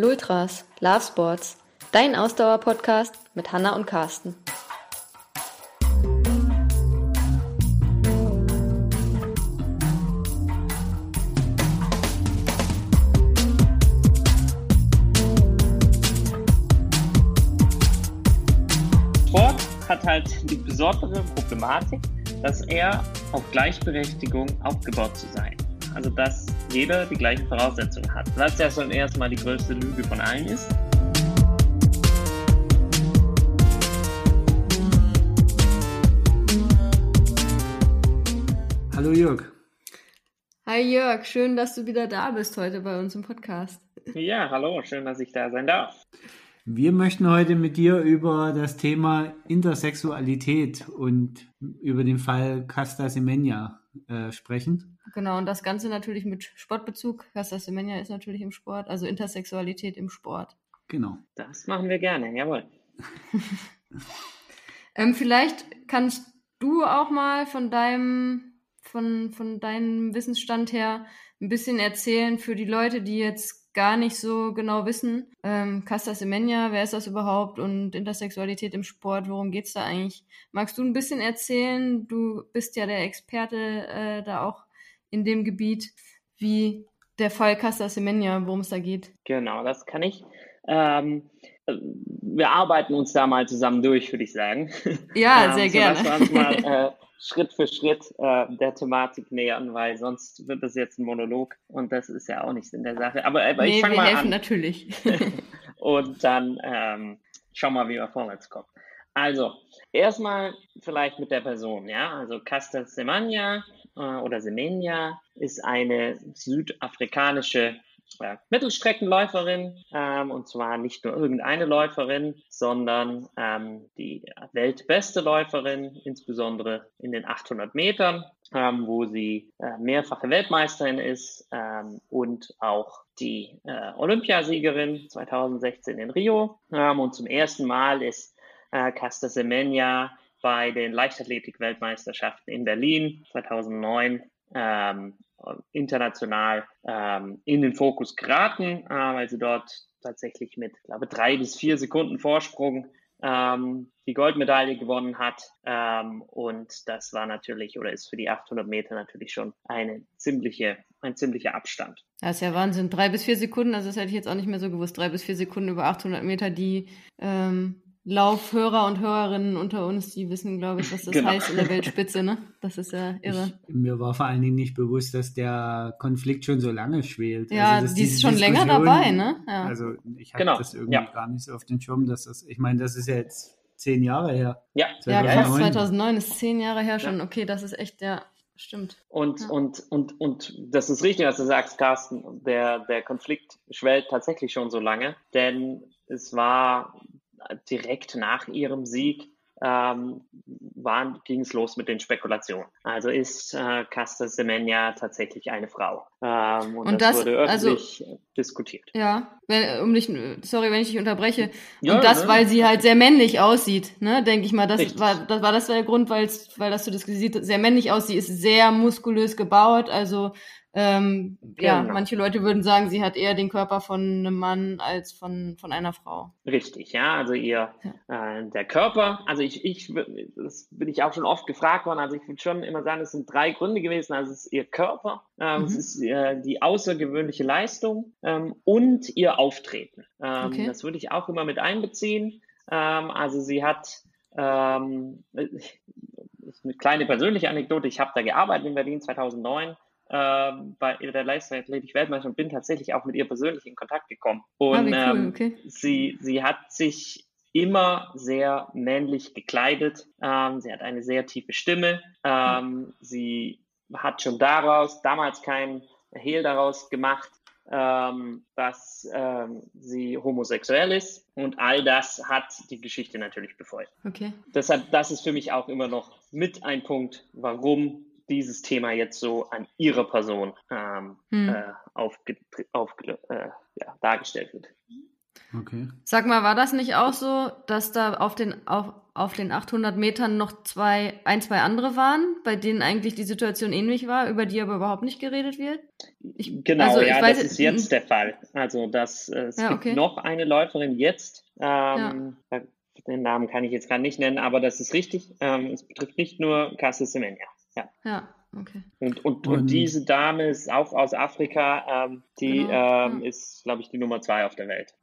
Lultras, Love Sports, dein Ausdauer-Podcast mit Hanna und Carsten. Sport hat halt die besondere Problematik, dass er auf Gleichberechtigung aufgebaut zu sein. Also dass jeder die gleichen Voraussetzungen hat. Was ja schon erstmal die größte Lüge von allen ist. Hallo Jörg. Hi Jörg, schön, dass du wieder da bist heute bei uns im Podcast. Ja, hallo, schön, dass ich da sein darf. Wir möchten heute mit dir über das Thema Intersexualität und über den Fall Casta Semenya äh, sprechen. Genau, und das Ganze natürlich mit Sportbezug. Casta Semenya ist natürlich im Sport, also Intersexualität im Sport. Genau. Das machen wir gerne, jawohl. ähm, vielleicht kannst du auch mal von deinem, von, von deinem Wissensstand her ein bisschen erzählen für die Leute, die jetzt gar nicht so genau wissen. Ähm, Casta Semenya, wer ist das überhaupt und Intersexualität im Sport, worum geht's da eigentlich? Magst du ein bisschen erzählen? Du bist ja der Experte äh, da auch in dem Gebiet, wie der Fall Casta Semenya, worum es da geht. Genau, das kann ich. Ähm, wir arbeiten uns da mal zusammen durch, würde ich sagen. Ja, sehr ähm, gerne. Dass wir uns mal äh, Schritt für Schritt äh, der Thematik nähern, weil sonst wird das jetzt ein Monolog und das ist ja auch nicht in der Sache. Aber, aber nee, ich fange mal helfen an. natürlich. und dann ähm, schauen wir, wie wir vorwärts kommen. Also, erstmal vielleicht mit der Person, ja. Also Casta Semenya äh, oder Semenya ist eine südafrikanische äh, Mittelstreckenläuferin ähm, und zwar nicht nur irgendeine Läuferin, sondern ähm, die weltbeste Läuferin, insbesondere in den 800 Metern, ähm, wo sie äh, mehrfache Weltmeisterin ist ähm, und auch die äh, Olympiasiegerin 2016 in Rio. Ähm, und zum ersten Mal ist äh, Casta Semenya bei den Leichtathletik-Weltmeisterschaften in Berlin 2009 ähm, international ähm, in den Fokus geraten, äh, weil sie dort tatsächlich mit, glaube drei bis vier Sekunden Vorsprung ähm, die Goldmedaille gewonnen hat. Ähm, und das war natürlich oder ist für die 800 Meter natürlich schon eine ziemliche, ein ziemlicher Abstand. Das ist ja Wahnsinn. Drei bis vier Sekunden, also das hätte ich jetzt auch nicht mehr so gewusst. Drei bis vier Sekunden über 800 Meter, die ähm, Laufhörer und Hörerinnen unter uns, die wissen, glaube ich, was das Genau. heißt in der Weltspitze, ne? Das ist ja irre. Ich, mir war vor allen Dingen nicht bewusst, dass der Konflikt schon so lange schwelt. Ja, also, die ist schon länger dabei, ne? Ja. Also ich habe Genau, das irgendwie ja. gar nicht so auf den Schirm, dass das, ich meine, das ist ja jetzt zehn Jahre her. Ja, ja, 2009. krass, 2009 ist zehn Jahre her schon. Okay, das ist echt, ja, stimmt. Und, Ja. und, und, und das ist richtig, was du sagst, Carsten. Der, der Konflikt schwellt tatsächlich schon so lange, denn es war direkt nach ihrem Sieg ähm, ging es los mit den Spekulationen. Also ist äh, Casta Semenya tatsächlich eine Frau? Ähm, und, Und das, das- wurde also- öffentlich diskutiert. Ja, wenn, um dich, sorry, wenn ich dich unterbreche. Ja, und das, ne? weil sie halt sehr männlich aussieht, ne, denke ich mal. Das Richtig. war, das war das der Grund, weil das du das sieht, sehr männlich aussieht, ist sehr muskulös gebaut. Also ähm, ja, Genau. manche Leute würden sagen, sie hat eher den Körper von einem Mann als von, von einer Frau. Richtig, ja, also ihr, äh, der Körper, also ich, ich, das bin ich auch schon oft gefragt worden, also ich würde schon immer sagen, es sind drei Gründe gewesen, also es ist ihr Körper, ähm, Mhm. es ist äh, die außergewöhnliche Leistung ähm, und ihr Auftreten. Ähm, Okay. Das würde ich auch immer mit einbeziehen, ähm, also sie hat, ähm, eine kleine persönliche Anekdote, ich habe da gearbeitet in Berlin 2009, ähm, bei der Leichtathletik-Weltmeisterschaft und bin tatsächlich auch mit ihr persönlich in Kontakt gekommen. Und ah, wie cool, ähm, okay. sie, sie hat sich immer sehr männlich gekleidet. Ähm, sie hat eine sehr tiefe Stimme. Ähm, sie hat schon daraus, damals kein Hehl daraus gemacht, ähm, dass ähm, sie homosexuell ist. Und all das hat die Geschichte natürlich befeuert. Okay. Deshalb, das ist für mich auch immer noch mit ein Punkt, warum dieses Thema jetzt so an ihrer Person ähm, Hm. äh, aufge, aufge, äh, ja, dargestellt wird. Okay. Sag mal, war das nicht auch so, dass da auf den, auf, auf den 800 Metern noch zwei, ein, zwei andere waren, bei denen eigentlich die Situation ähnlich war, über die aber überhaupt nicht geredet wird? Ich, Genau, also ich ja, weiß, das ist jetzt der Fall. Also das, äh, es Ja, gibt okay. noch eine Läuferin jetzt. Ähm, da- Den Namen kann ich jetzt gerade nicht nennen, aber das ist richtig. Ähm, es betrifft nicht nur Castle Semenya. Ja. Ja, okay. Und, und, und, Und- diese Dame ist auch aus Afrika. Ähm, die Genau, ähm, ja. ist, glaube ich, die Nummer zwei auf der Welt.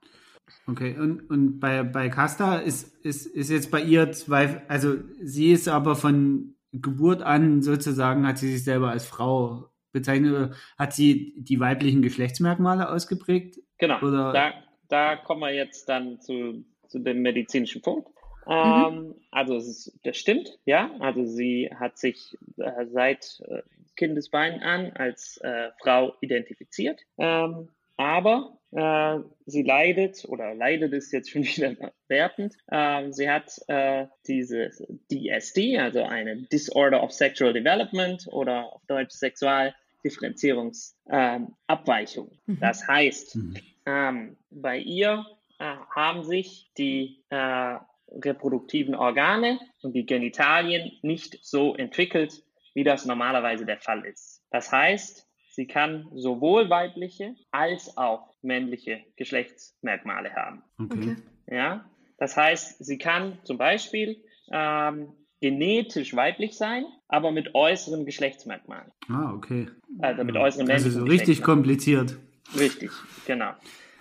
Okay, und, und bei, bei Casta ist, ist, ist jetzt bei ihr zwei, also sie ist aber von Geburt an sozusagen, hat sie sich selber als Frau bezeichnet, oder hat sie die weiblichen Geschlechtsmerkmale ausgeprägt? Genau. Oder- Da, da kommen wir jetzt dann zu, zu dem medizinischen Punkt. Mhm. Ähm, Also es ist, das stimmt, ja. Also sie hat sich äh, seit äh, Kindesbeinen an als äh, Frau identifiziert. Ähm, aber äh, sie leidet, oder leidet ist jetzt schon wieder wertend, ähm, sie hat äh, diese DSD, also eine Disorder of Sexual Development oder auf Deutsch Sexualdifferenzierungsabweichung. Ähm. Mhm. Das heißt, Mhm. ähm, bei ihr äh, haben sich die äh, reproduktiven Organe und die Genitalien nicht so entwickelt, wie das normalerweise der Fall ist. Das heißt, sie kann sowohl weibliche als auch männliche Geschlechtsmerkmale haben. Okay. Ja, das heißt, sie kann zum Beispiel ähm, genetisch weiblich sein, aber mit äußeren Geschlechtsmerkmalen. Ah, okay. Also mit äußeren Also männlichen so richtig kompliziert. Richtig, genau.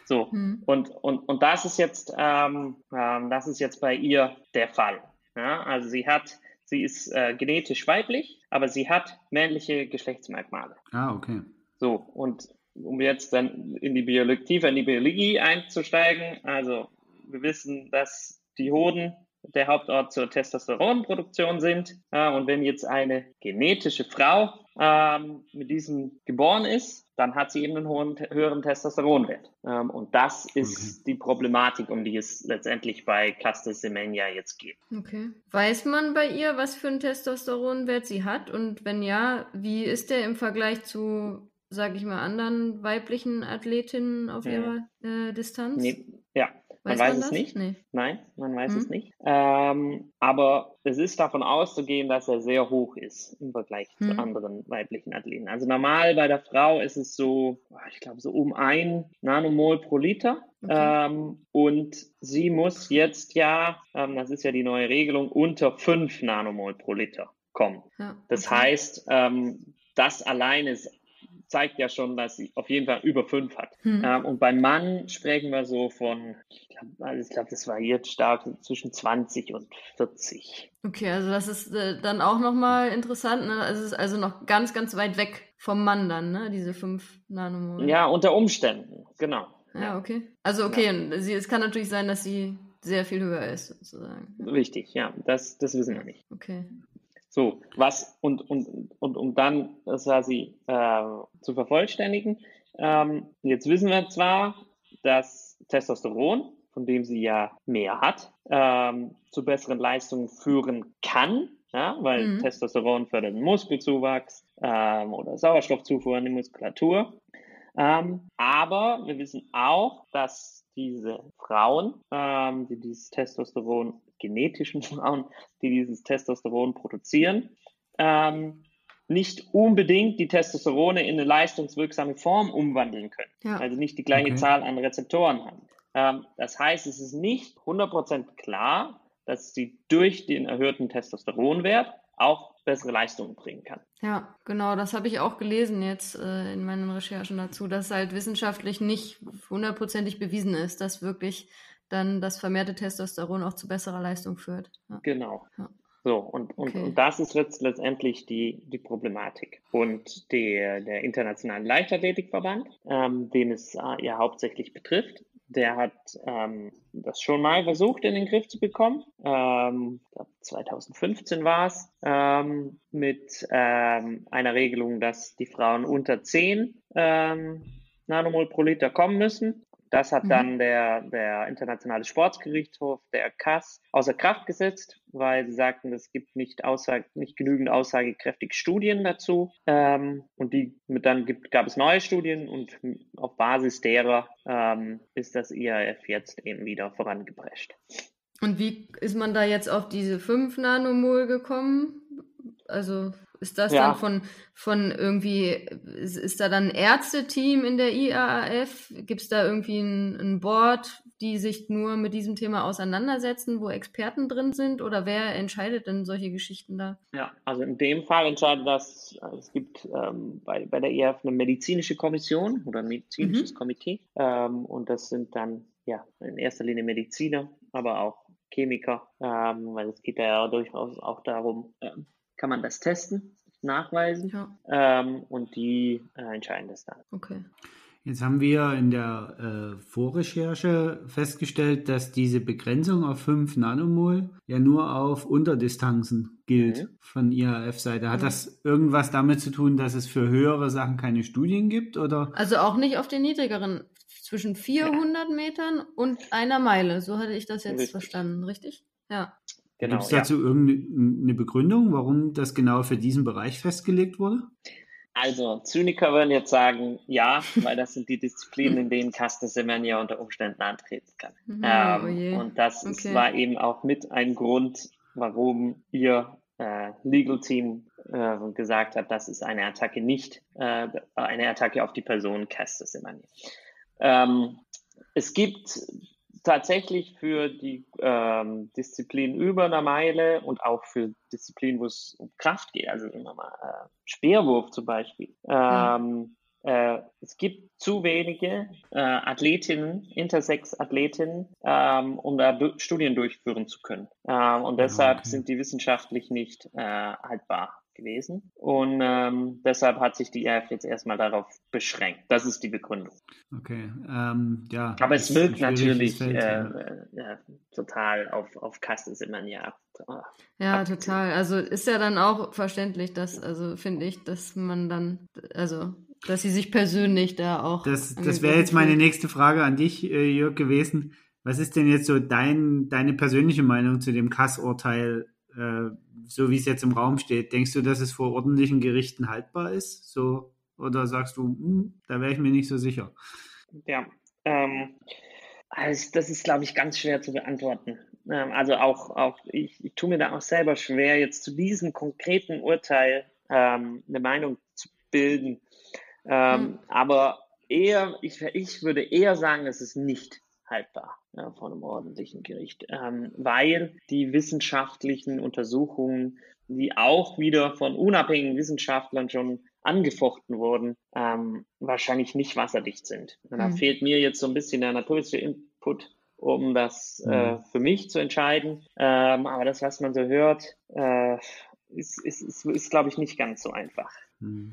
So. Hm. Und, und, und das ist jetzt, ähm, ähm, das ist jetzt bei ihr der Fall. Ja, also sie hat, sie ist äh, genetisch weiblich, aber sie hat männliche Geschlechtsmerkmale. Ah, okay. So, und um jetzt dann in die Biologie, tiefer in die Biologie einzusteigen, also wir wissen, dass die Hoden der Hauptort zur Testosteronproduktion sind. Äh, und wenn jetzt eine genetische Frau ähm, mit diesem geboren ist, dann hat sie eben einen hohen, höheren Testosteronwert. Ähm, und das ist die Problematik, um die es letztendlich bei Cluster Semenya jetzt geht. Okay. Weiß man bei ihr, was für einen Testosteronwert sie hat? Und wenn ja, wie ist der im Vergleich zu, sag ich mal, anderen weiblichen Athletinnen auf Mhm. ihrer äh, Distanz? Nee, ja, man Weiß weiß man es das? nicht. Nee. Nein, man weiß Mhm. es nicht. Ähm, aber es ist davon auszugehen, dass er sehr hoch ist im Vergleich zu Mhm. anderen weiblichen Athleten. Also normal bei der Frau ist es so, ich glaube, so um ein Nanomol pro Liter. Okay. Ähm, und sie muss jetzt ja, ähm, das ist ja die neue Regelung, unter 5 Nanomol pro Liter kommen. Ja. Das okay. heißt, ähm, das alleine ist, zeigt ja schon, dass sie auf jeden Fall über 5 hat. Hm. Ähm, und beim Mann sprechen wir so von, ich glaube, also ich glaub, das variiert stark zwischen 20 und 40. Okay, also das ist äh, dann auch nochmal interessant. Ne? Es ist also noch ganz, ganz weit weg vom Mann dann, ne? Diese 5 Nanomol. Ja, unter Umständen, genau. Ja, okay. Also okay, und sie, es kann natürlich sein, dass sie sehr viel höher ist, sozusagen. Richtig, ja, das, das wissen wir nicht. Okay. So, was, und, und, und um dann das quasi äh, zu vervollständigen, ähm, jetzt wissen wir zwar, dass Testosteron, von dem sie ja mehr hat, ähm, zu besseren Leistungen führen kann, ja, weil Mhm. Testosteron fördert den Muskelzuwachs ähm, oder Sauerstoffzufuhr in die Muskulatur. Ähm, aber wir wissen auch, dass diese Frauen, ähm, die dieses Testosteron, genetischen Frauen, die dieses Testosteron produzieren, ähm, nicht unbedingt die Testosterone in eine leistungswirksame Form umwandeln können. Ja. Also nicht die gleiche Okay. Zahl an Rezeptoren haben. Ähm, das heißt, es ist nicht 100% klar, dass sie durch den erhöhten Testosteronwert auch bessere Leistungen bringen kann. Ja, genau, das habe ich auch gelesen jetzt äh, in meinen Recherchen dazu, dass halt wissenschaftlich nicht hundertprozentig bewiesen ist, dass wirklich dann das vermehrte Testosteron auch zu besserer Leistung führt. Ja. Genau. Ja. So, und, und, Okay. und das ist jetzt letztendlich die, die Problematik. Und der, der Internationale Leichtathletikverband, ähm, den es äh, ja hauptsächlich betrifft, der hat ähm, das schon mal versucht in den Griff zu bekommen. Ähm, ich glaub, 2015 war es, ähm, mit ähm, einer Regelung, dass die Frauen unter 10 ähm, Nanomol pro Liter kommen müssen. Das hat Mhm. dann der, der Internationale Sportgerichtshof, der CAS, außer Kraft gesetzt, weil sie sagten, es gibt nicht, aussage, nicht genügend aussagekräftige Studien dazu. Ähm, und die mit dann gibt, gab es neue Studien und auf Basis derer ähm, ist das IAF jetzt eben wieder vorangeprescht. Und wie ist man da jetzt auf diese 5 Nanomol gekommen? Also Ist das Ja. dann von, von irgendwie, ist, ist da dann ein Ärzteteam in der IAAF? Gibt es da irgendwie ein, ein Board, die sich nur mit diesem Thema auseinandersetzen, wo Experten drin sind? Oder wer entscheidet denn solche Geschichten da? Ja, also in dem Fall entscheidet das, äh, es gibt ähm, bei, bei der EF eine medizinische Kommission oder ein medizinisches Komitee ähm, und das sind dann ja in erster Linie Mediziner, aber auch Chemiker, ähm, weil es geht ja durchaus auch darum, ähm, kann man das testen, nachweisen Ja, ähm, und die äh, entscheiden das dann. okay. Jetzt haben wir in der äh, Vorrecherche festgestellt, dass diese Begrenzung auf 5 Nanomol ja nur auf Unterdistanzen gilt Mhm. von IAF-Seite. Hat Ja. das irgendwas damit zu tun, dass es für höhere Sachen keine Studien gibt? Oder Also auch nicht auf den niedrigeren, zwischen 400 Metern und einer Meile. So hatte ich das jetzt Richtig. verstanden, richtig? Ja. Genau. gibt es ja. dazu irgendeine Begründung, warum das genau für diesen Bereich festgelegt wurde? Also, Zyniker würden jetzt sagen, ja, weil das sind die Disziplinen, in denen Caster Semenya unter Umständen antreten kann. Mhm, Ähm, oh und das ist, Okay. war eben auch mit ein Grund, warum ihr äh, Legal Team äh, gesagt hat, das ist eine Attacke nicht, äh, eine Attacke auf die Person Caster Semenya. Ähm, es gibt tatsächlich für die ähm, Disziplin über einer Meile und auch für Disziplinen, wo es um Kraft geht, also wir mal äh, Speerwurf zum Beispiel. Ähm, äh, es gibt zu wenige äh, Athletinnen, Intersex-Athletinnen, ähm, um da du Studien durchführen zu können. Ähm, und deshalb okay. sind die wissenschaftlich nicht äh, haltbar gewesen. Und ähm, deshalb hat sich die ERF jetzt erstmal darauf beschränkt. Das ist die Begründung. Okay, ähm, ja. Aber es wirkt natürlich Feld, äh, ja. äh, total auf, auf Castes immer ja. Ja, Ab- total. Also ist ja dann auch verständlich, dass, also finde ich, dass man dann, also, dass sie sich persönlich da auch. Das, das wäre jetzt meine nächste Frage an dich, äh, Jörg, gewesen. Was ist denn jetzt so dein, deine persönliche Meinung zu dem Kass-Urteil, so wie es jetzt im Raum steht? Denkst du, dass es vor ordentlichen Gerichten haltbar ist? So, oder sagst du, hm, da wäre ich mir nicht so sicher? Ja, ähm, also das ist, glaube ich, ganz schwer zu beantworten. Ähm, also auch, auch ich, ich tue mir da auch selber schwer, jetzt zu diesem konkreten Urteil ähm, eine Meinung zu bilden. Ähm, Hm. Aber eher, ich, ich würde eher sagen, es ist nicht haltbar ja, von einem ordentlichen Gericht, ähm, weil die wissenschaftlichen Untersuchungen, die auch wieder von unabhängigen Wissenschaftlern schon angefochten wurden, ähm, wahrscheinlich nicht wasserdicht sind. Und da Hm. fehlt mir jetzt so ein bisschen der natürliche Input, um das äh, für mich zu entscheiden. Ähm, aber das, was man so hört, äh, ist, ist, ist, ist glaube ich, nicht ganz so einfach. Hm.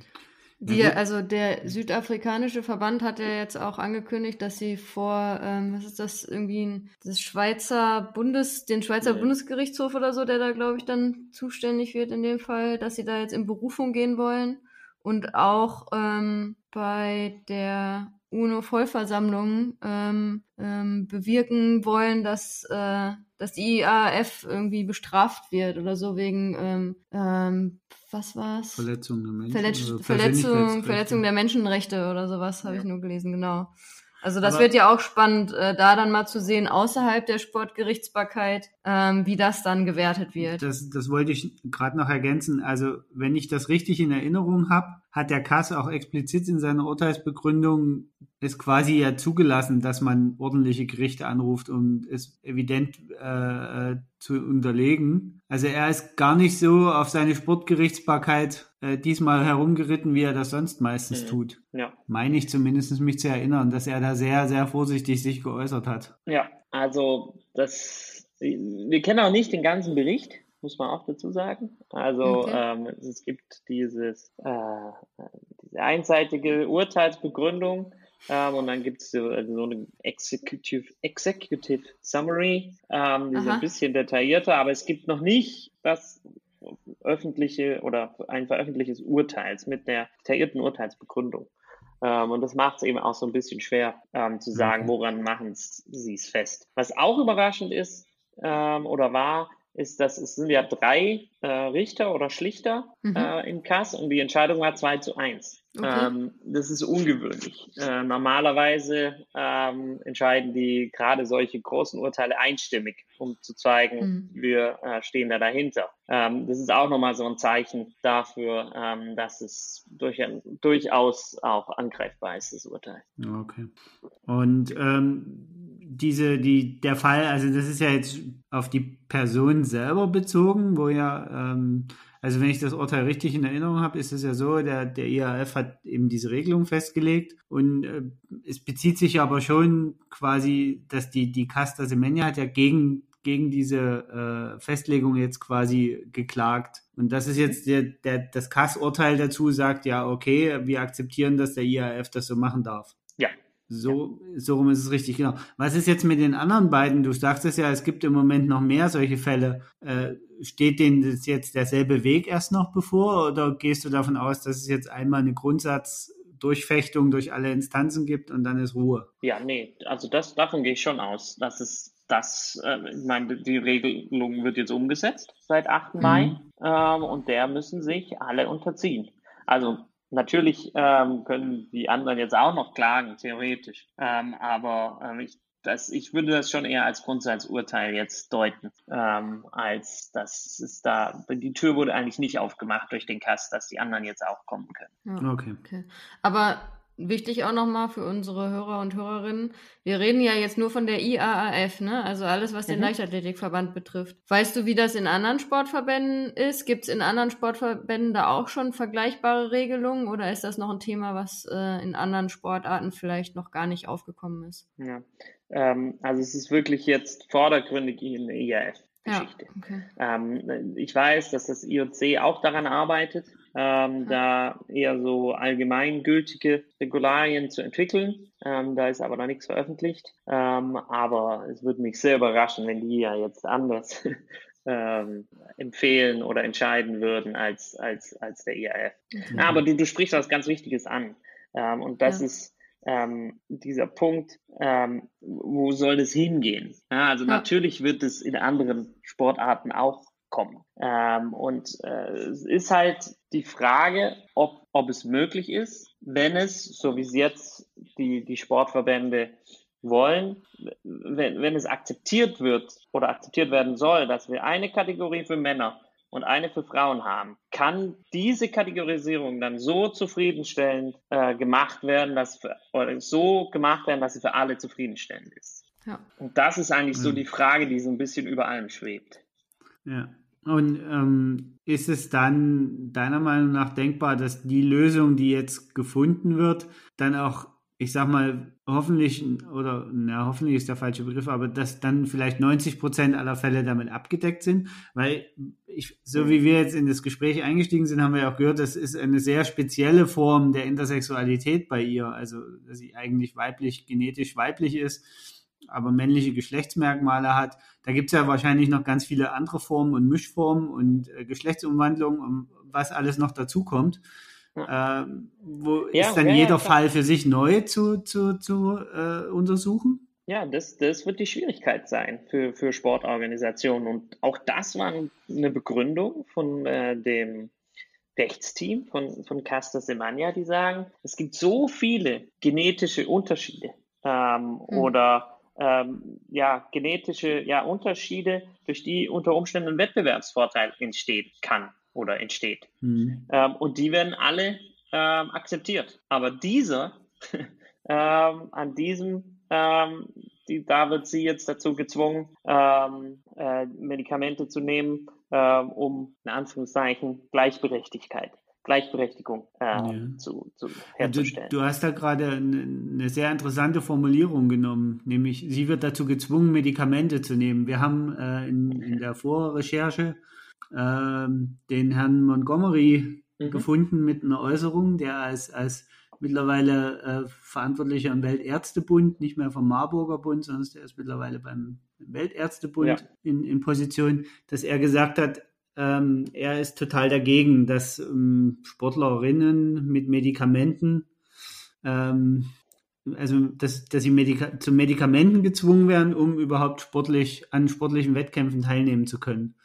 Die, also der südafrikanische Verband hat ja jetzt auch angekündigt, dass sie vor, ähm, was ist das, irgendwie ein, das Schweizer Bundes, den Schweizer Ja. Bundesgerichtshof oder so, der da, glaube ich, dann zuständig wird in dem Fall, dass sie da jetzt in Berufung gehen wollen. Und auch ähm, bei der UNO-Vollversammlung ähm, ähm, bewirken wollen, dass, äh, dass die IAF irgendwie bestraft wird oder so wegen, ähm, ähm, was war's? Verletzung der Menschen. Verletz oder Verletzung. Verletzung der Menschenrechte oder sowas habe Ja. ich nur gelesen, genau. Also das Aber- wird ja auch spannend, äh, da dann mal zu sehen, außerhalb der Sportgerichtsbarkeit, ähm, wie das dann gewertet wird. Das, das wollte ich gerade noch ergänzen. Also, wenn ich das richtig in Erinnerung habe, hat der Kass auch explizit in seiner Urteilsbegründung es quasi ja zugelassen, dass man ordentliche Gerichte anruft, um es evident äh, äh, zu unterlegen. Also er ist gar nicht so auf seine Sportgerichtsbarkeit äh, diesmal herumgeritten, wie er das sonst meistens Mhm. tut. Ja. Meine ich zumindest mich zu erinnern, dass er da sehr, sehr vorsichtig sich geäußert hat. Ja, also das, wir kennen auch nicht den ganzen Bericht, muss man auch dazu sagen. Also Okay. ähm, es gibt dieses, äh, diese einseitige Urteilsbegründung ähm, und dann gibt es so, also so eine Executive, Executive Summary, ähm, die ist Aha. ein bisschen detaillierter, aber es gibt noch nicht das öffentliche oder ein veröffentlichtes Urteils mit der detaillierten Urteilsbegründung. Ähm, und das macht es eben auch so ein bisschen schwer ähm, zu sagen, Okay. woran machen sie es fest. Was auch überraschend ist ähm, oder war, ist, dass es sind ja drei äh, Richter oder Schlichter mhm. äh, im Kass und die Entscheidung war 2 zu 1. Okay. Ähm, das ist ungewöhnlich. Äh, normalerweise ähm, entscheiden die gerade solche großen Urteile einstimmig, um zu zeigen, mhm. wir äh, stehen da dahinter. Ähm, das ist auch nochmal so ein Zeichen dafür, ähm, dass es durch, durchaus auch angreifbar ist, das Urteil. Okay. Und ähm, diese, die, der Fall, also das ist ja jetzt auf die Person selber bezogen, wo ja ähm, also wenn ich das Urteil richtig in Erinnerung habe, ist es ja so, der, der IAF hat eben diese Regelung festgelegt und äh, es bezieht sich aber schon quasi, dass die, die Casta Semenya hat ja gegen, gegen diese äh, Festlegung jetzt quasi geklagt. Und das ist jetzt der, der, das Kass-Urteil dazu sagt, ja, okay, wir akzeptieren, dass der IAF das so machen darf. Ja, so, so rum ist es richtig, genau. Was ist jetzt mit den anderen beiden? Du sagst es ja, es gibt im Moment noch mehr solche Fälle. Äh, steht denen jetzt derselbe Weg erst noch bevor oder gehst du davon aus, dass es jetzt einmal eine Grundsatzdurchfechtung durch alle Instanzen gibt und dann ist Ruhe? Ja, nee, also das, davon gehe ich schon aus, dass es das, äh, ich meine, die Regelung wird jetzt umgesetzt seit 8. Mhm. Mai ähm, und der müssen sich alle unterziehen. Also Natürlich ähm, können die anderen jetzt auch noch klagen, theoretisch. Ähm, aber ähm, ich, das, ich würde das schon eher als Grundsatzurteil jetzt deuten, ähm, als dass es da, die Tür wurde eigentlich nicht aufgemacht durch den Kass, dass die anderen jetzt auch kommen können. Okay. okay. Aber wichtig auch nochmal für unsere Hörer und Hörerinnen, wir reden ja jetzt nur von der IAAF, ne? Also alles, was den mhm. Leichtathletikverband betrifft. Weißt du, wie das in anderen Sportverbänden ist? Gibt es in anderen Sportverbänden da auch schon vergleichbare Regelungen oder ist das noch ein Thema, was äh, in anderen Sportarten vielleicht noch gar nicht aufgekommen ist? Ja, ähm, also es ist wirklich jetzt vordergründig in der IAF. Geschichte. Ja, okay. ähm, ich weiß, dass das IOC auch daran arbeitet, ähm, da eher so allgemeingültige Regularien zu entwickeln. Ähm, da ist aber noch nichts veröffentlicht. Ähm, aber es würde mich sehr überraschen, wenn die ja jetzt anders ähm, empfehlen oder entscheiden würden als, als, als der IAF. Mhm. Aber du, du sprichst was ganz Wichtiges an. Ähm, und das ja. ist ähm, dieser Punkt, ähm, wo soll das hingehen? Ja, also ja. natürlich wird es in anderen Sportarten auch kommen. Ähm, und äh, es ist halt die Frage, ob, ob es möglich ist, wenn es, so wie es jetzt die, die Sportverbände wollen, wenn, wenn es akzeptiert wird oder akzeptiert werden soll, dass wir eine Kategorie für Männer und eine für Frauen haben, kann diese Kategorisierung dann so zufriedenstellend äh, gemacht werden, dass für, oder so gemacht werden, dass sie für alle zufriedenstellend ist. Ja. Und das ist eigentlich so die Frage, die so ein bisschen über allem schwebt. Ja. Und ähm, ist es dann deiner Meinung nach denkbar, dass die Lösung, die jetzt gefunden wird, dann auch, ich sag mal, hoffentlich, oder na, hoffentlich ist der falsche Begriff, aber dass dann vielleicht 90 Prozent aller Fälle damit abgedeckt sind? Weil ich, so wie wir jetzt in das Gespräch eingestiegen sind, haben wir ja auch gehört, das ist eine sehr spezielle Form der Intersexualität bei ihr, also dass sie eigentlich weiblich, genetisch weiblich ist aber männliche Geschlechtsmerkmale hat. Da gibt es ja wahrscheinlich noch ganz viele andere Formen und Mischformen und äh, Geschlechtsumwandlungen und was alles noch dazukommt. Ja. Äh, wo ja, ist dann ja, jeder Fall für sich neu zu, zu, zu äh, untersuchen? Ja, das, das wird die Schwierigkeit sein für, für Sportorganisationen. Und auch das war eine Begründung von äh, dem Rechtsteam von, von Casta Semania, die sagen, es gibt so viele genetische Unterschiede ähm, hm. oder ähm, ja, genetische ja, Unterschiede, durch die unter Umständen ein Wettbewerbsvorteil entstehen kann oder entsteht. Mhm. Ähm, und die werden alle ähm, akzeptiert. Aber dieser, ähm, an diesem, ähm, die, da wird sie jetzt dazu gezwungen, ähm, äh, Medikamente zu nehmen, um in Anführungszeichen Gleichberechtigkeit Gleichberechtigung äh, ja. zu, zu, herzustellen. Du, du, hast da gerade eine, eine, sehr interessante Formulierung genommen, nämlich sie wird dazu gezwungen, Medikamente zu nehmen. Wir haben äh, in, in, der Vorrecherche äh, den Herrn Montgomery mhm. gefunden mit einer Äußerung, der als, als mittlerweile äh, Verantwortlicher im Weltärztebund, nicht mehr vom Marburger Bund, sondern der ist mittlerweile beim Weltärztebund ja. in, in Position, dass er gesagt hat, ähm, er ist total dagegen, dass ähm, Sportlerinnen mit Medikamenten ähm, also dass, dass sie Medika zu Medikamenten gezwungen werden, um überhaupt sportlich an sportlichen Wettkämpfen teilnehmen zu können.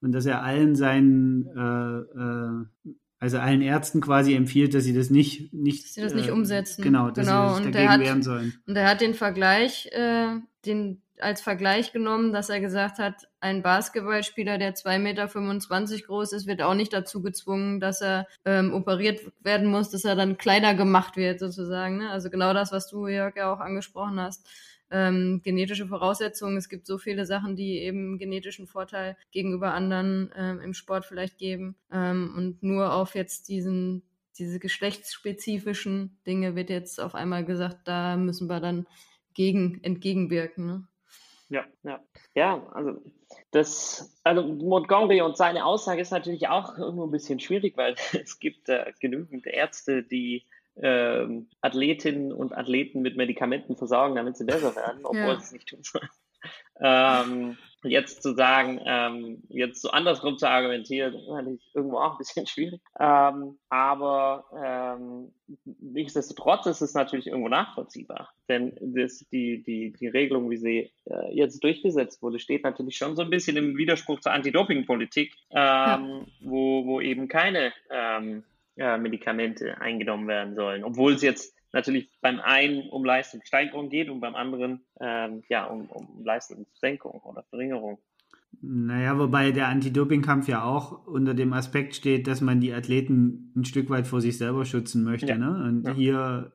Und dass er allen seinen, äh, äh, also allen Ärzten quasi empfiehlt, dass sie das nicht, nicht, dass sie das nicht äh, umsetzen. Genau, dass genau. sie sich dagegen hat, wehren sollen. Und er hat den Vergleich, äh, den als Vergleich genommen, dass er gesagt hat, ein Basketballspieler, der 2,25 Meter groß ist, wird auch nicht dazu gezwungen, dass er ähm, operiert werden muss, dass er dann kleiner gemacht wird, sozusagen. Ne? Also genau das, was du, Jörg, ja auch angesprochen hast. Ähm, genetische Voraussetzungen. Es gibt so viele Sachen, die eben genetischen Vorteil gegenüber anderen ähm, im Sport vielleicht geben. Ähm, und nur auf jetzt diesen diese geschlechtsspezifischen Dinge wird jetzt auf einmal gesagt, da müssen wir dann gegen entgegenwirken. Ne? Ja, ja. Ja, also das, also Montgomery und seine Aussage ist natürlich auch irgendwo ein bisschen schwierig, weil es gibt äh, genügend Ärzte, die äh, Athletinnen und Athleten mit Medikamenten versorgen, damit sie besser werden, obwohl ja. sie es nicht tun sollen. Ähm, jetzt zu sagen, ähm, jetzt so andersrum zu argumentieren, ist irgendwo auch ein bisschen schwierig. Ähm, aber ähm, nichtsdestotrotz ist es natürlich irgendwo nachvollziehbar. Denn das, die, die, die Regelung, wie sie äh, jetzt durchgesetzt wurde, steht natürlich schon so ein bisschen im Widerspruch zur Anti-Doping-Politik, ähm, ja. wo, wo eben keine ähm, ja, Medikamente eingenommen werden sollen. Obwohl es jetzt natürlich beim einen um Leistungssteigerung geht und beim anderen ähm, ja um, um Leistungssenkung oder Verringerung. Naja, wobei der Anti-Doping-Kampf ja auch unter dem Aspekt steht, dass man die Athleten ein Stück weit vor sich selber schützen möchte. Ja. Ne? Und ja. hier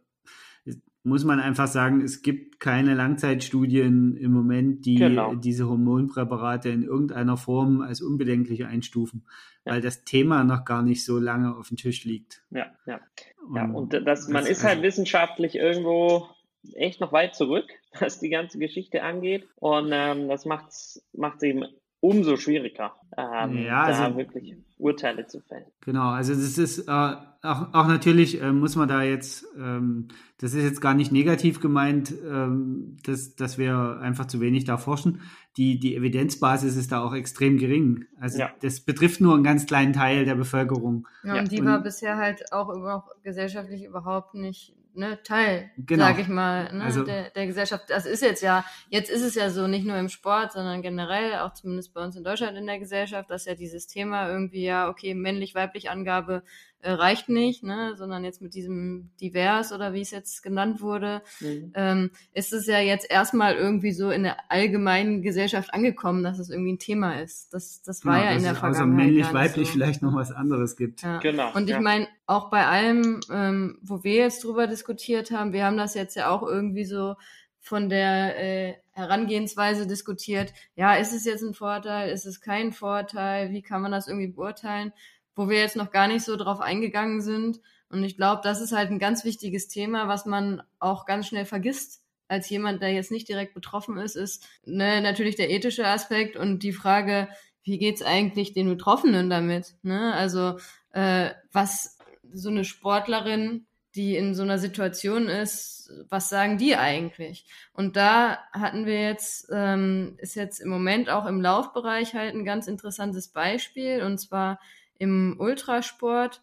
muss man einfach sagen, es gibt keine Langzeitstudien im Moment, die genau. diese Hormonpräparate in irgendeiner Form als unbedenklich einstufen, ja. weil das Thema noch gar nicht so lange auf dem Tisch liegt. Ja, ja. Und, ja, und das, man das, ist halt also, wissenschaftlich irgendwo echt noch weit zurück, was die ganze Geschichte angeht. Und ähm, das macht es eben umso schwieriger, ähm, ja, also, da wirklich Urteile zu fällen. Genau, also das ist äh, auch, auch natürlich äh, muss man da jetzt, ähm, das ist jetzt gar nicht negativ gemeint, ähm, dass, dass wir einfach zu wenig da forschen. Die, die Evidenzbasis ist da auch extrem gering. Also ja. das betrifft nur einen ganz kleinen Teil der Bevölkerung. Ja, und die und, war bisher halt auch, auch gesellschaftlich überhaupt nicht ne, Teil, genau. sage ich mal, ne, also, der, der Gesellschaft. Das ist jetzt ja, jetzt ist es ja so, nicht nur im Sport, sondern generell, auch zumindest bei uns in Deutschland in der Gesellschaft, dass ja dieses Thema irgendwie ja, okay, männlich-weiblich Angabe äh, reicht nicht, ne, sondern jetzt mit diesem divers oder wie es jetzt genannt wurde, mhm. ähm, ist es ja jetzt erstmal irgendwie so in der allgemeinen Gesellschaft angekommen, dass es irgendwie ein Thema ist. Das, das war genau, ja in der Vergangenheit. Also männlich-weiblich so. vielleicht noch was anderes gibt. Ja. Genau. Und ich ja. meine, auch bei allem, ähm, wo wir jetzt drüber diskutiert haben, wir haben das jetzt ja auch irgendwie so von der äh, Herangehensweise diskutiert. Ja, ist es jetzt ein Vorteil? Ist es kein Vorteil? Wie kann man das irgendwie beurteilen? Wo wir jetzt noch gar nicht so drauf eingegangen sind. Und ich glaube, das ist halt ein ganz wichtiges Thema, was man auch ganz schnell vergisst als jemand, der jetzt nicht direkt betroffen ist, ist ne, natürlich der ethische Aspekt und die Frage, wie geht's eigentlich den Betroffenen damit? Ne? Also äh, was so eine Sportlerin, die in so einer Situation ist, was sagen die eigentlich? Und da hatten wir jetzt, ähm, ist jetzt im Moment auch im Laufbereich halt ein ganz interessantes Beispiel und zwar im Ultrasport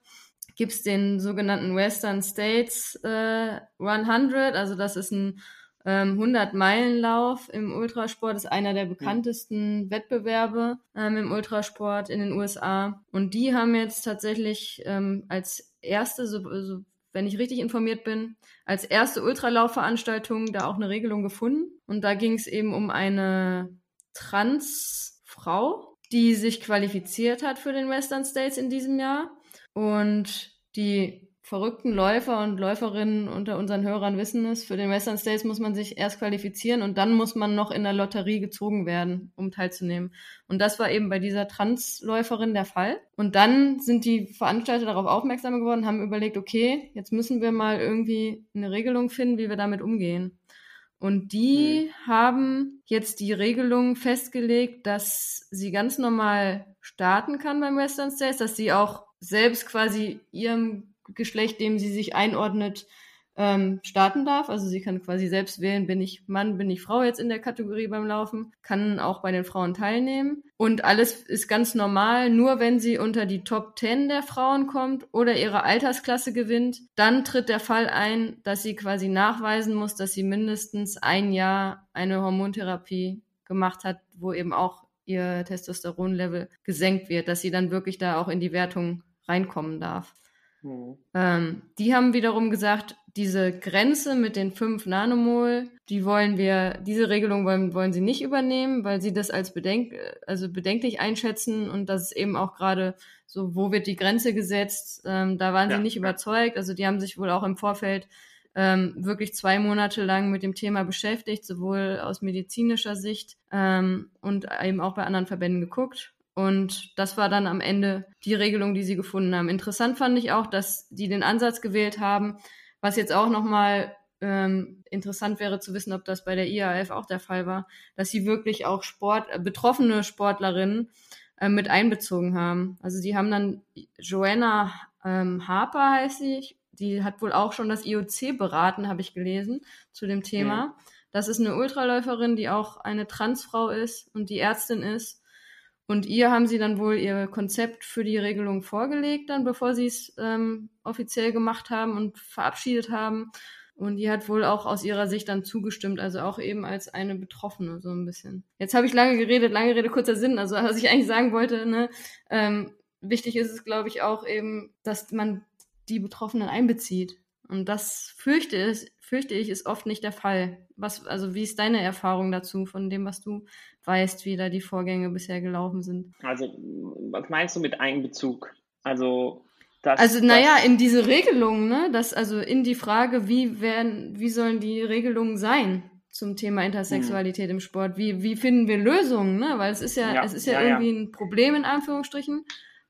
gibt es den sogenannten Western States äh, 100, also das ist ein ähm, 100-Meilen-Lauf im Ultrasport, ist einer der bekanntesten Wettbewerbe ähm, im Ultrasport in den USA. Und die haben jetzt tatsächlich ähm, als erste, so, so, wenn ich richtig informiert bin, als erste Ultralaufveranstaltung da auch eine Regelung gefunden. Und da ging es eben um eine Transfrau, die sich qualifiziert hat für den Western States in diesem Jahr. Und die verrückten Läufer und Läuferinnen unter unseren Hörern wissen es, für den Western States muss man sich erst qualifizieren und dann muss man noch in der Lotterie gezogen werden, um teilzunehmen. Und das war eben bei dieser Transläuferin der Fall. Und dann sind die Veranstalter darauf aufmerksam geworden, haben überlegt, okay, jetzt müssen wir mal irgendwie eine Regelung finden, wie wir damit umgehen. Und die mhm. haben jetzt die Regelung festgelegt, dass sie ganz normal starten kann beim Western States, dass sie auch selbst quasi ihrem Geschlecht, dem sie sich einordnet, ähm, starten darf. Also sie kann quasi selbst wählen, bin ich Mann, bin ich Frau jetzt in der Kategorie beim Laufen, kann auch bei den Frauen teilnehmen. Und alles ist ganz normal, nur wenn sie unter die Top 10 der Frauen kommt oder ihre Altersklasse gewinnt, dann tritt der Fall ein, dass sie quasi nachweisen muss, dass sie mindestens ein Jahr eine Hormontherapie gemacht hat, wo eben auch ihr Testosteronlevel gesenkt wird, dass sie dann wirklich da auch in die Wertung reinkommen darf. Mhm. Ähm, die haben wiederum gesagt, diese Grenze mit den 5 Nanomol, die wollen wir, diese Regelung wollen, wollen sie nicht übernehmen, weil sie das als bedenk, also bedenklich einschätzen und das ist eben auch gerade so, wo wird die Grenze gesetzt, ähm, da waren ja. sie nicht überzeugt. Also die haben sich wohl auch im Vorfeld ähm, wirklich zwei Monate lang mit dem Thema beschäftigt, sowohl aus medizinischer Sicht ähm, und eben auch bei anderen Verbänden geguckt. Und das war dann am Ende die Regelung, die sie gefunden haben. Interessant fand ich auch, dass die den Ansatz gewählt haben, was jetzt auch nochmal ähm, interessant wäre zu wissen, ob das bei der IAF auch der Fall war, dass sie wirklich auch Sport, äh, betroffene Sportlerinnen äh, mit einbezogen haben. Also die haben dann Joanna ähm, Harper heißt sie, die hat wohl auch schon das IOC beraten, habe ich gelesen, zu dem Thema. Ja. Das ist eine Ultraläuferin, die auch eine Transfrau ist und die Ärztin ist und ihr haben sie dann wohl ihr Konzept für die Regelung vorgelegt, dann bevor sie es ähm, offiziell gemacht haben und verabschiedet haben. Und die hat wohl auch aus ihrer Sicht dann zugestimmt, also auch eben als eine Betroffene so ein bisschen. Jetzt habe ich lange geredet, lange Rede, kurzer Sinn. Also was ich eigentlich sagen wollte, ne, ähm, wichtig ist es, glaube ich, auch eben, dass man die Betroffenen einbezieht. Und das fürchte ich, fürchte ich, ist oft nicht der Fall. Was, also wie ist deine Erfahrung dazu, von dem, was du weißt, wie da die Vorgänge bisher gelaufen sind? Also, was meinst du mit Einbezug? Also, das, also, naja, in diese Regelungen, ne? Das, also in die Frage, wie werden, wie sollen die Regelungen sein? zum Thema Intersexualität hm. im Sport. Wie, wie finden wir Lösungen, ne? Weil es ist ja, ja es ist ja, ja irgendwie ja. ein Problem in Anführungsstrichen,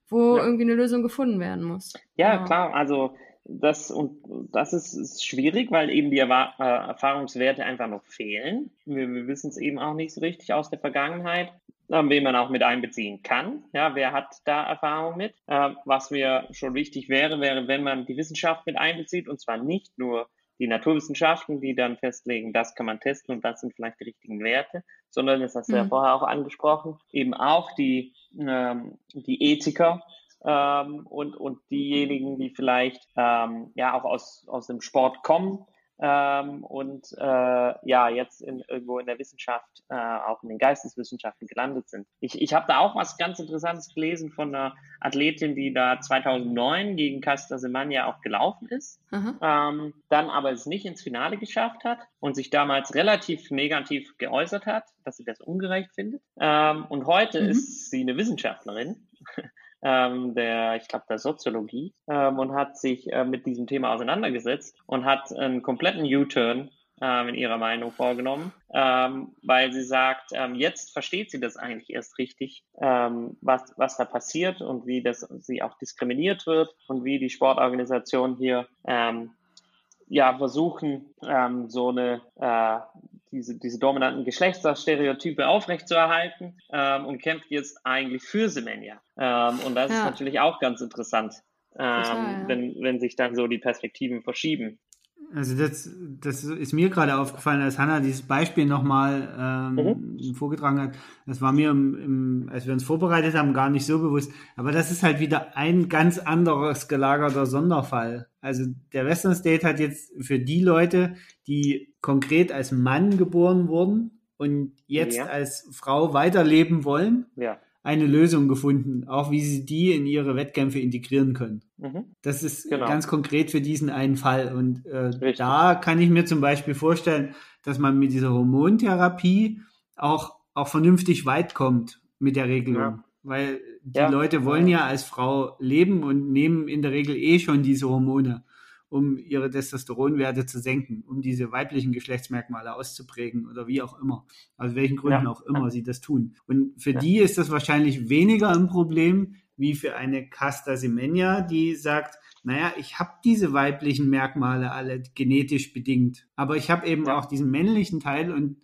wo irgendwie eine Lösung gefunden werden muss. Ja, genau. klar. Also das, und das ist, ist schwierig, weil eben die Erwa äh, Erfahrungswerte einfach noch fehlen. Wir, wir wissen es eben auch nicht so richtig aus der Vergangenheit, äh, wen man auch mit einbeziehen kann. Ja, wer hat da Erfahrung mit? Äh, was mir schon wichtig wäre, wäre, wenn man die Wissenschaft mit einbezieht, und zwar nicht nur die Naturwissenschaften, die dann festlegen, das kann man testen und das sind vielleicht die richtigen Werte, sondern, das hast du mhm. ja vorher auch angesprochen, eben auch die, ähm, die Ethiker, ähm, und, und diejenigen, die vielleicht ähm, ja auch aus, aus dem Sport kommen ähm, und äh, ja jetzt in, irgendwo in der Wissenschaft, äh, auch in den Geisteswissenschaften gelandet sind. Ich, ich habe da auch was ganz Interessantes gelesen von einer Athletin, die da 2009 gegen Casta Semenya auch gelaufen ist, mhm. ähm, dann aber es nicht ins Finale geschafft hat und sich damals relativ negativ geäußert hat, dass sie das ungerecht findet. Ähm, und heute mhm. ist sie eine Wissenschaftlerin ähm, der, ich glaube, der Soziologie ähm, und hat sich äh, mit diesem Thema auseinandergesetzt und hat einen kompletten U-Turn ähm, in ihrer Meinung vorgenommen, ähm, weil sie sagt, ähm, jetzt versteht sie das eigentlich erst richtig, ähm, was, was da passiert und wie das sie auch diskriminiert wird und wie die Sportorganisation hier ähm, ja versuchen, ähm, so eine äh, diese, diese dominanten Geschlechtsstereotype aufrechtzuerhalten ähm, und kämpft jetzt eigentlich für Semenya. Ähm, und das ja. ist natürlich auch ganz interessant, ähm, Total, ja. wenn, wenn sich dann so die Perspektiven verschieben. Also das, das ist mir gerade aufgefallen, als Hanna dieses Beispiel nochmal ähm, mhm. vorgetragen hat. Das war mir, im, im, als wir uns vorbereitet haben, gar nicht so bewusst. Aber das ist halt wieder ein ganz anderes gelagerter Sonderfall. Also der Western State hat jetzt für die Leute, die konkret als Mann geboren wurden und jetzt ja. als Frau weiterleben wollen, ja eine Lösung gefunden, auch wie sie die in ihre Wettkämpfe integrieren können. Mhm. Das ist genau. ganz konkret für diesen einen Fall. Und äh, da kann ich mir zum Beispiel vorstellen, dass man mit dieser Hormontherapie auch, auch vernünftig weit kommt mit der Regelung. Ja. Weil die ja. Leute wollen ja als Frau leben und nehmen in der Regel eh schon diese Hormone um ihre Testosteronwerte zu senken, um diese weiblichen Geschlechtsmerkmale auszuprägen oder wie auch immer. Aus welchen Gründen ja. auch immer sie das tun. Und für ja. die ist das wahrscheinlich weniger ein Problem wie für eine Casta Semenya, die sagt, naja, ich habe diese weiblichen Merkmale alle genetisch bedingt, aber ich habe eben ja. auch diesen männlichen Teil und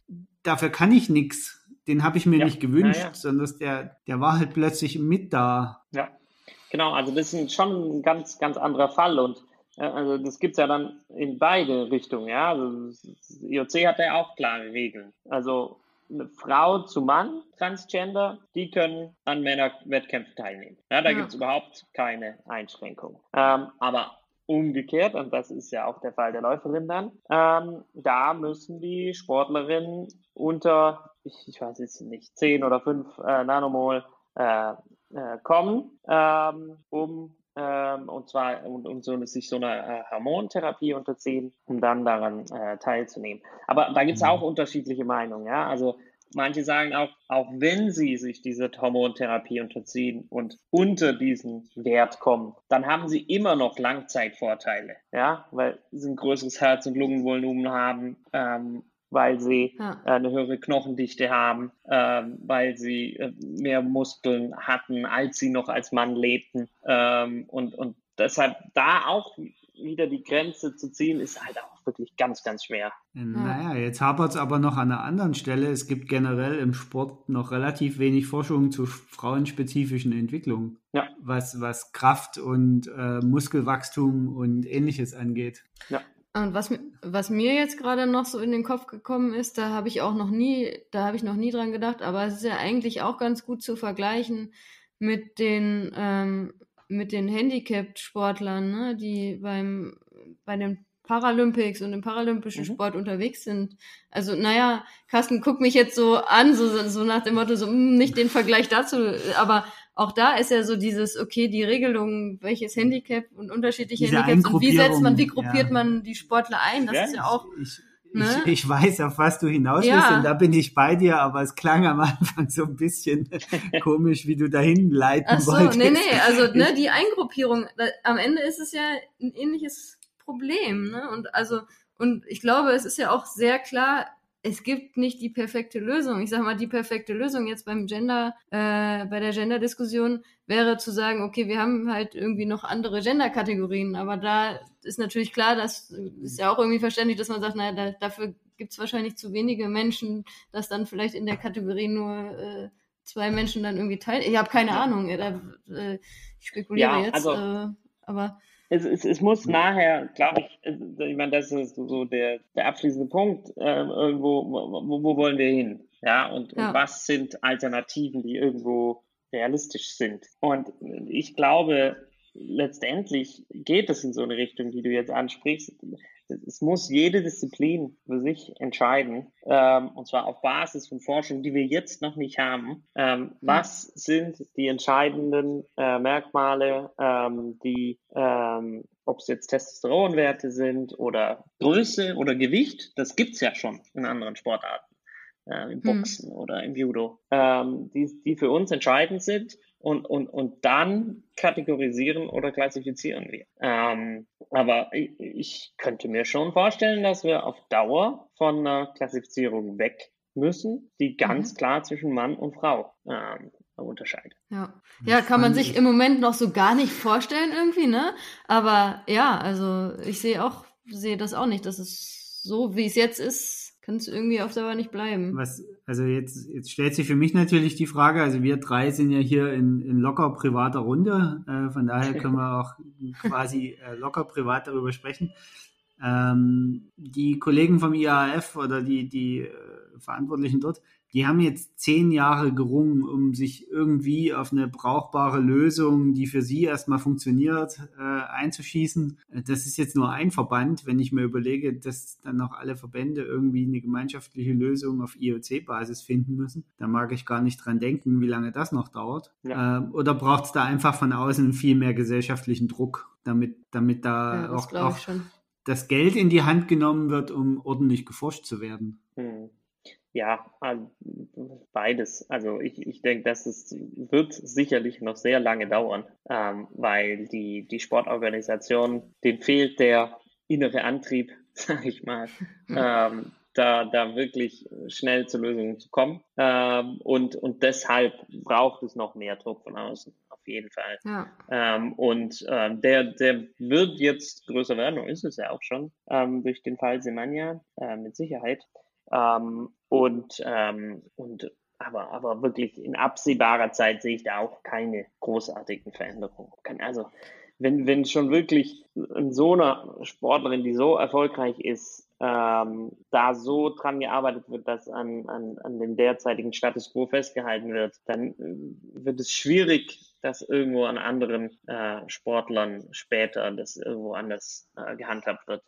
dafür kann ich nichts. Den habe ich mir nicht gewünscht, sondern der, der war halt plötzlich mit da. Ja, genau. Also das ist schon ein ganz, ganz anderer Fall und Also das gibt es ja dann in beide Richtungen, ja. Also das IOC hat ja auch klare Regeln. Also eine Frau zu Mann, Transgender, die können an Männerwettkämpfen teilnehmen. Ja, da ja. gibt es überhaupt keine Einschränkung. Ähm, aber umgekehrt, und das ist ja auch der Fall der Läuferin dann, ähm, da müssen die Sportlerinnen unter, ich, ich weiß jetzt nicht, 10 oder 5 äh, Nanomol äh, äh, kommen, ähm, um ähm, und zwar und, und so, sich so einer äh, Hormontherapie unterziehen, um dann daran äh, teilzunehmen. Aber da gibt es mhm. auch unterschiedliche Meinungen, ja. Also manche sagen auch, auch wenn sie sich diese Hormontherapie unterziehen und unter diesen Wert kommen, dann haben sie immer noch Langzeitvorteile, ja, weil sie ein größeres Herz- und Lungenvolumen haben, ähm, weil sie ja. äh, eine höhere Knochendichte haben, äh, weil sie äh, mehr Muskeln hatten, als sie noch als Mann lebten. Ähm, und, und deshalb da auch wieder die Grenze zu ziehen, ist halt auch wirklich ganz, ganz schwer. Naja, jetzt hapert es aber noch an einer anderen Stelle. Es gibt generell im Sport noch relativ wenig Forschung zu frauenspezifischen Entwicklungen, ja. was, was Kraft und äh, Muskelwachstum und ähnliches angeht. Ja. Und was, was mir jetzt gerade noch so in den Kopf gekommen ist, da habe ich auch noch nie, da habe ich noch nie dran gedacht, aber es ist ja eigentlich auch ganz gut zu vergleichen mit den, ähm, mit den Handicapped-Sportlern, ne, die beim, bei den Paralympics und im paralympischen mhm. Sport unterwegs sind. Also, naja, Carsten, guck mich jetzt so an, so, so nach dem Motto, so, mh, hm, nicht den Vergleich dazu, aber auch da ist ja so dieses, okay, die Regelung, welches Handicap und unterschiedliche Diese Handicaps und wie setzt man, wie gruppiert ja. man die Sportler ein, das ja, ist ja auch. Ich, ne? ich, ich, weiß, auf was du hinaus willst ja. und da bin ich bei dir, aber es klang am Anfang so ein bisschen komisch, wie du dahin leiten Ach so, wolltest. nee, nee, also ne, die Eingruppierung, da, am Ende ist es ja ein ähnliches Problem, ne? Und also, und ich glaube, es ist ja auch sehr klar, es gibt nicht die perfekte Lösung. Ich sag mal, die perfekte Lösung jetzt beim Gender, äh, bei der Gender-Diskussion wäre zu sagen, okay, wir haben halt irgendwie noch andere Gender-Kategorien, aber da ist natürlich klar, das ist ja auch irgendwie verständlich, dass man sagt, naja, da, dafür gibt es wahrscheinlich zu wenige Menschen, dass dann vielleicht in der Kategorie nur äh, zwei Menschen dann irgendwie teilen. Ich habe keine Ahnung, da, äh, ich spekuliere ja, jetzt, also, äh, aber es, es, es muss nachher, glaube ich, ich meine, das ist so der, der abschließende Punkt, äh, irgendwo, wo, wo wollen wir hin? Ja, und, ja. und was sind Alternativen, die irgendwo realistisch sind? Und ich glaube, letztendlich geht es in so eine Richtung, die du jetzt ansprichst es muss jede Disziplin für sich entscheiden, ähm, und zwar auf Basis von Forschung, die wir jetzt noch nicht haben. Ähm, was sind die entscheidenden äh, Merkmale, ähm, die, ähm, ob es jetzt Testosteronwerte sind oder Größe oder Gewicht, das gibt's ja schon in anderen Sportarten äh, im hm. Boxen hm. oder im Judo, ähm, die, die für uns entscheidend sind und, und, und dann kategorisieren oder klassifizieren wir. Ähm, aber ich, ich könnte mir schon vorstellen, dass wir auf Dauer von einer Klassifizierung weg müssen, die ganz mhm. klar zwischen Mann und Frau ähm, unterscheidet. Ja. ja, kann man sich im Moment noch so gar nicht vorstellen irgendwie, ne? Aber ja, also ich sehe auch, sehe das auch nicht, dass es so, wie es jetzt ist, kann es irgendwie auf Dauer nicht bleiben. Was, also jetzt, jetzt stellt sich für mich natürlich die Frage, also wir drei sind ja hier in, in locker privater Runde, äh, von daher können wir auch quasi äh, locker privat darüber sprechen. Ähm, die Kollegen vom IAF oder die, die äh, Verantwortlichen dort, die haben jetzt zehn Jahre gerungen, um sich irgendwie auf eine brauchbare Lösung, die für sie erstmal funktioniert, äh, einzuschießen. Das ist jetzt nur ein Verband. Wenn ich mir überlege, dass dann noch alle Verbände irgendwie eine gemeinschaftliche Lösung auf IOC-Basis finden müssen, dann mag ich gar nicht dran denken, wie lange das noch dauert. Ja. Äh, oder braucht es da einfach von außen viel mehr gesellschaftlichen Druck, damit, damit da ja, auch, auch das Geld in die Hand genommen wird, um ordentlich geforscht zu werden? Hm. Ja, beides. Also ich, ich denke, das ist, wird sicherlich noch sehr lange dauern, ähm, weil die, die Sportorganisation, denen fehlt der innere Antrieb, sag ich mal, ähm, da, da wirklich schnell zu Lösungen zu kommen. Ähm, und, und deshalb braucht es noch mehr Druck von außen, auf jeden Fall. Ja. Ähm, und ähm, der, der wird jetzt größer werden, und ist es ja auch schon, ähm, durch den Fall Semania, äh, mit Sicherheit. Ähm, und, ähm, und aber, aber wirklich in absehbarer Zeit sehe ich da auch keine großartigen Veränderungen. Also wenn, wenn schon wirklich so eine Sportlerin, die so erfolgreich ist, ähm, da so dran gearbeitet wird, dass an, an, an dem derzeitigen Status quo festgehalten wird, dann äh, wird es schwierig, dass irgendwo an anderen äh, Sportlern später das irgendwo anders äh, gehandhabt wird.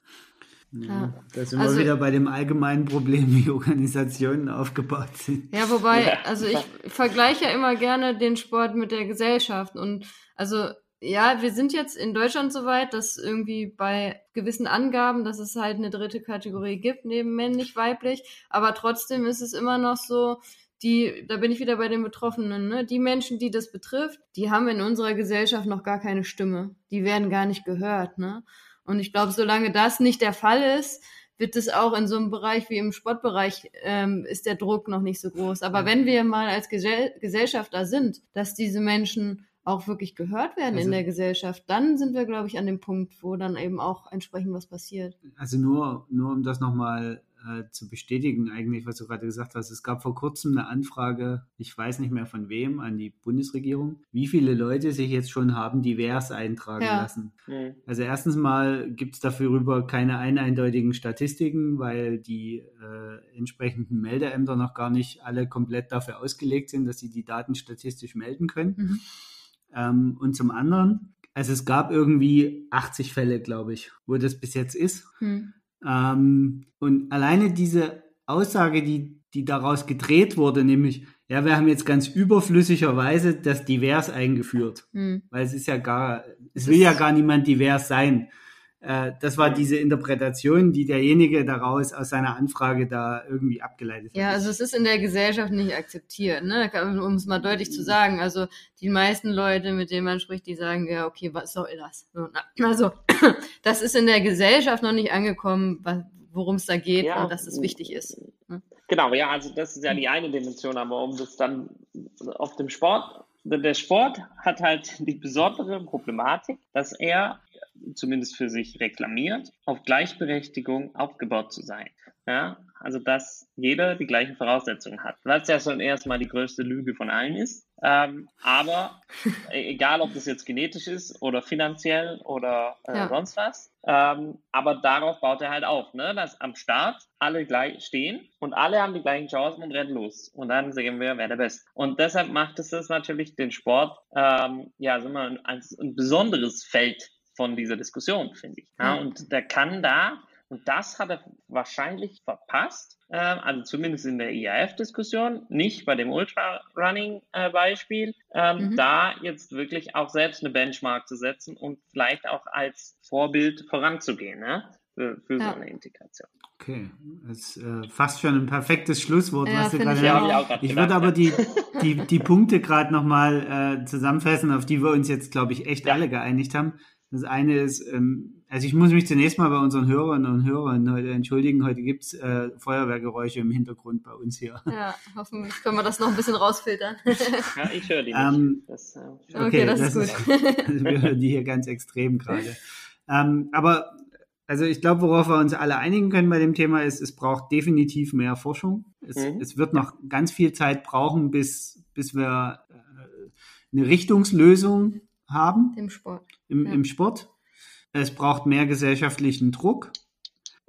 Ja, da sind also, wir wieder bei dem allgemeinen Problem, wie Organisationen aufgebaut sind. Ja, wobei, also ich vergleiche ja immer gerne den Sport mit der Gesellschaft und also ja, wir sind jetzt in Deutschland so weit, dass irgendwie bei gewissen Angaben, dass es halt eine dritte Kategorie gibt, neben männlich, weiblich, aber trotzdem ist es immer noch so, die, da bin ich wieder bei den Betroffenen, ne? Die Menschen, die das betrifft, die haben in unserer Gesellschaft noch gar keine Stimme. Die werden gar nicht gehört, ne? Und ich glaube, solange das nicht der Fall ist, wird es auch in so einem Bereich wie im Sportbereich, ähm, ist der Druck noch nicht so groß. Aber wenn wir mal als Gesell Gesellschaft da sind, dass diese Menschen auch wirklich gehört werden also, in der Gesellschaft, dann sind wir, glaube ich, an dem Punkt, wo dann eben auch entsprechend was passiert. Also nur, nur um das nochmal äh, zu bestätigen, eigentlich, was du gerade gesagt hast. Es gab vor kurzem eine Anfrage, ich weiß nicht mehr von wem, an die Bundesregierung, wie viele Leute sich jetzt schon haben divers eintragen ja. lassen. Mhm. Also erstens mal gibt es dafür keine eindeutigen Statistiken, weil die äh, entsprechenden Meldeämter noch gar nicht alle komplett dafür ausgelegt sind, dass sie die Daten statistisch melden können. Mhm. Ähm, und zum anderen, also es gab irgendwie 80 Fälle, glaube ich, wo das bis jetzt ist. Mhm. Ähm, und alleine diese Aussage, die, die daraus gedreht wurde, nämlich, ja, wir haben jetzt ganz überflüssigerweise das divers eingeführt. Mhm. Weil es ist ja gar, es will ja gar niemand divers sein. Äh, das war diese Interpretation, die derjenige daraus aus seiner Anfrage da irgendwie abgeleitet hat. Ja, also es ist in der Gesellschaft nicht akzeptiert, ne? um es mal deutlich zu sagen. Also die meisten Leute, mit denen man spricht, die sagen, ja, okay, was soll das? Also das ist in der Gesellschaft noch nicht angekommen, worum es da geht ja. und dass es wichtig ist. Ne? Genau, ja, also das ist ja die eine Dimension, aber um das dann auf dem Sport der Sport hat halt die besondere Problematik, dass er zumindest für sich reklamiert, auf Gleichberechtigung aufgebaut zu sein. Ja, also dass jeder die gleichen Voraussetzungen hat. Was ja schon erstmal die größte Lüge von allen ist. Ähm, aber e-, egal, ob das jetzt genetisch ist oder finanziell oder äh, ja. sonst was. Ähm, aber darauf baut er halt auf, ne? dass am Start alle gleich stehen und alle haben die gleichen Chancen und rennen los. Und dann sehen wir, wer der Beste. Und deshalb macht es das natürlich den Sport ähm, ja, sagen wir, als ein besonderes Feld von dieser Diskussion, finde ich. Ja, und der kann da, und das hat er wahrscheinlich verpasst, äh, also zumindest in der IAF-Diskussion, nicht bei dem Ultra-Running-Beispiel, äh, ähm, mhm. da jetzt wirklich auch selbst eine Benchmark zu setzen und vielleicht auch als Vorbild voranzugehen. Ne? Für, für ja. so eine Integration. Okay, das ist äh, fast schon ein perfektes Schlusswort, ja, was du gerade ich, ich würde aber die, die, die Punkte gerade nochmal äh, zusammenfassen, auf die wir uns jetzt, glaube ich, echt ja. alle geeinigt haben. Das eine ist, ähm, also ich muss mich zunächst mal bei unseren Hörerinnen und Hörern heute entschuldigen. Heute gibt's äh, Feuerwehrgeräusche im Hintergrund bei uns hier. Ja, hoffentlich können wir das noch ein bisschen rausfiltern. ja, ich höre die nicht. Ähm, das, äh, okay, okay, das, das ist gut. Ist, also wir hören die hier ganz extrem gerade. Ähm, aber also ich glaube, worauf wir uns alle einigen können bei dem Thema ist, es braucht definitiv mehr Forschung. Es, mhm. es wird noch ganz viel Zeit brauchen, bis, bis wir äh, eine Richtungslösung haben. Im Sport. Im, ja. im Sport. Es braucht mehr gesellschaftlichen Druck.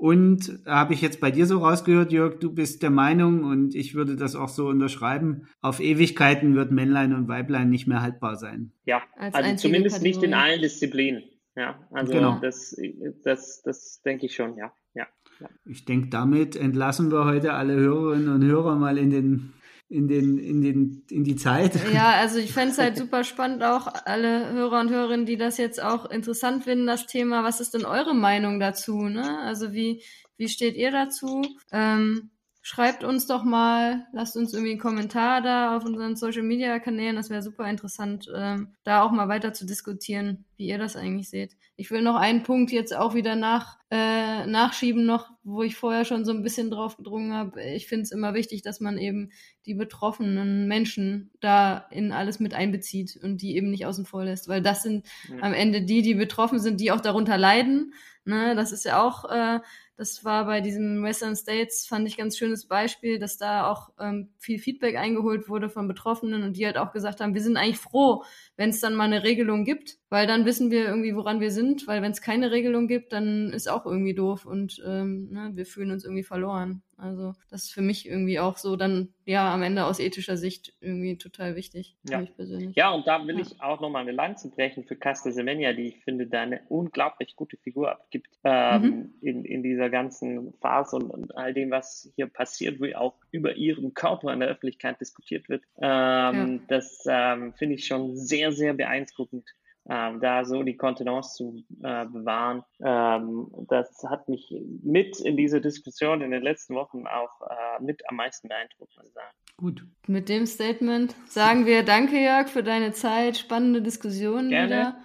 Und habe ich jetzt bei dir so rausgehört, Jörg, du bist der Meinung, und ich würde das auch so unterschreiben, auf Ewigkeiten wird Männlein und Weiblein nicht mehr haltbar sein. Ja, Als also zumindest Kategorie. nicht in allen Disziplinen. Ja, also genau. das, das, das denke ich schon, ja. ja, ja. Ich denke, damit entlassen wir heute alle Hörerinnen und Hörer mal in den in, den, in, den, in die Zeit. Ja, also ich fände es halt super spannend, auch alle Hörer und Hörerinnen, die das jetzt auch interessant finden, das Thema. Was ist denn eure Meinung dazu? Ne? Also wie, wie steht ihr dazu? Ähm, schreibt uns doch mal, lasst uns irgendwie einen Kommentar da auf unseren Social Media Kanälen. Das wäre super interessant, ähm, da auch mal weiter zu diskutieren, wie ihr das eigentlich seht. Ich will noch einen Punkt jetzt auch wieder nach, äh, nachschieben, noch, wo ich vorher schon so ein bisschen drauf gedrungen habe. Ich finde es immer wichtig, dass man eben die betroffenen Menschen da in alles mit einbezieht und die eben nicht außen vor lässt, weil das sind ja. am Ende die, die betroffen sind, die auch darunter leiden. Ne? Das ist ja auch äh, Das war bei diesem Western States, fand ich ganz schönes Beispiel, dass da auch ähm, viel Feedback eingeholt wurde von Betroffenen und die halt auch gesagt haben, wir sind eigentlich froh, wenn es dann mal eine Regelung gibt, weil dann wissen wir irgendwie, woran wir sind, weil wenn es keine Regelung gibt, dann ist auch irgendwie doof und ähm, ne, wir fühlen uns irgendwie verloren. Also das ist für mich irgendwie auch so dann, ja, am Ende aus ethischer Sicht irgendwie total wichtig, ja. für mich persönlich. Ja, und da will ja. ich auch nochmal eine Lanze brechen für Casta Semenya, die ich finde, da eine unglaublich gute Figur abgibt ähm, mhm. in, in dieser ganzen Phase und, und, all dem, was hier passiert, wie auch über ihren Körper in der Öffentlichkeit diskutiert wird. Ähm, ja. Das ähm, finde ich schon sehr, sehr beeindruckend ähm, da so die Kontenance zu äh, bewahren. Ähm, das hat mich mit in dieser Diskussion in den letzten Wochen auch äh, mit am meisten beeindruckt, muss ich sagen. Gut. Mit dem Statement sagen wir Danke, Jörg, für deine Zeit. Spannende Diskussion Gerne. wieder.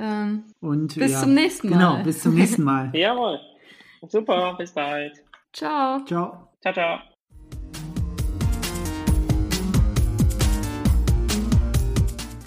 Ähm, Und, bis ja, zum nächsten Mal. Genau, bis zum nächsten Mal. Jawohl. Super, bis bald. Ciao. Ciao. Ciao, ciao.